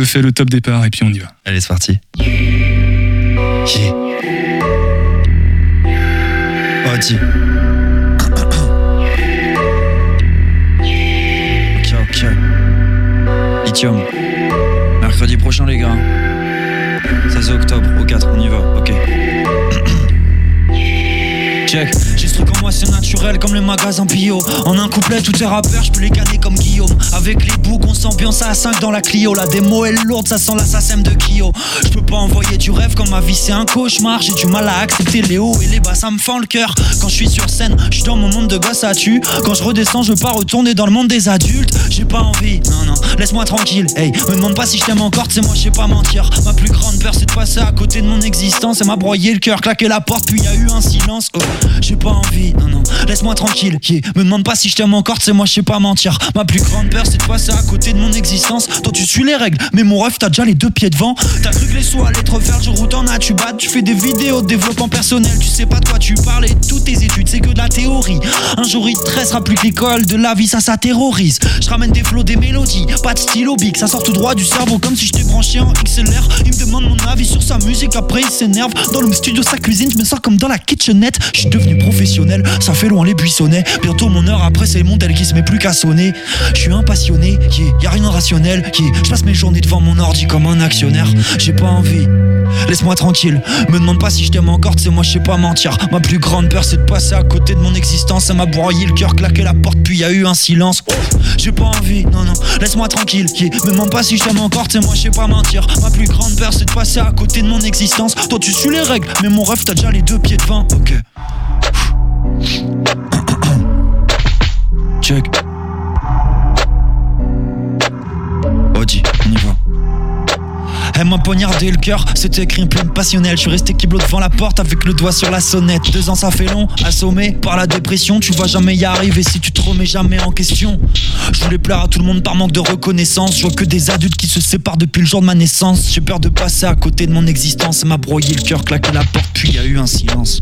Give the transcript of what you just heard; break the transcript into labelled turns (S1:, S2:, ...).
S1: je fais le top départ et puis on y va.
S2: Allez, c'est parti. Audi. ok, ok. Lithium. Mercredi prochain, les gars. 16 octobre au 4, on y va, ok. Check.
S3: Comme les magasins bio. En un couplet, tous tes rappeurs, je peux les canner comme Guillaume. Avec les boucs, on s'ambiance à 5 dans la Clio. La démo est lourde, ça sent l'assassin de Kyo. Je peux pas envoyer du rêve quand ma vie c'est un cauchemar. J'ai du mal à accepter les hauts et les bas, ça me fend le cœur. Quand je suis sur scène, je suis dans mon monde de gosse à tu. Quand je redescends, je veux pas retourner dans le monde des adultes. J'ai pas envie, non, non, laisse-moi tranquille. Hey, me demande pas si je t'aime encore, c'est moi, je sais pas mentir. Ma plus grande peur, c'est de passer à côté de mon existence. Elle m'a broyé le cœur, claqué la porte, puis y a eu un silence. Oh, j'ai pas envie, non, non, laisse-moi tranquille. Me demande pas si je t'aime encore, c'est moi, je sais pas mentir. Ma plus grande peur, c'est de passer à côté de mon existence. Toi, tu suis les règles, mais mon rêve, t'as déjà les deux pieds devant. T'as cru que les sous allaient te refaire le jour où t'en as, tu bats, tu fais des vidéos de développement personnel, tu sais pas de quoi tu parles Un jour, il te restera plus que l'école de la vie, ça, ça terrorise. Je ramène des flots, des mélodies, pas de stylo big, ça sort tout droit du cerveau comme si je t'ai branché en XLR. Il me demande mon avis sur sa musique, après il s'énerve. Dans le studio, sa cuisine, je me sens comme dans la kitchenette. Je suis devenu professionnel, ça fait loin les buissonnets. Bientôt mon heure après, c'est mon tel qui se met plus qu'à sonner. Je suis un passionné, yeah, y a rien de rationnel. Yeah. Je passe mes journées devant mon ordi comme un actionnaire. J'ai pas envie. Laisse-moi tranquille, me demande pas si je t'aime encore, c'est moi je sais pas mentir. Ma plus grande peur c'est de passer à côté de mon existence. Ça m'a broyé le cœur, claqué la porte, puis y a eu un silence. J'ai pas envie, non, non, laisse-moi tranquille. Me demande pas si je t'aime encore, c'est moi je sais pas mentir. Ma plus grande peur c'est de passer à côté de mon existence. Toi tu suis les règles, mais mon rêve t'as déjà les deux pieds devant. Ok. Check. Elle m'a poignardé le cœur, c'était écrit plein passionnel. Je suis resté kiblo devant la porte avec le doigt sur la sonnette. Deux ans ça fait long, assommé par la dépression. Tu vas jamais y arriver si tu te remets jamais en question. Je voulais plaire à tout le monde par manque de reconnaissance. Je vois que des adultes qui se séparent depuis le jour de ma naissance. J'ai peur de passer à côté de mon existence. Elle m'a broyé le cœur, claqué la porte, puis y a eu un silence.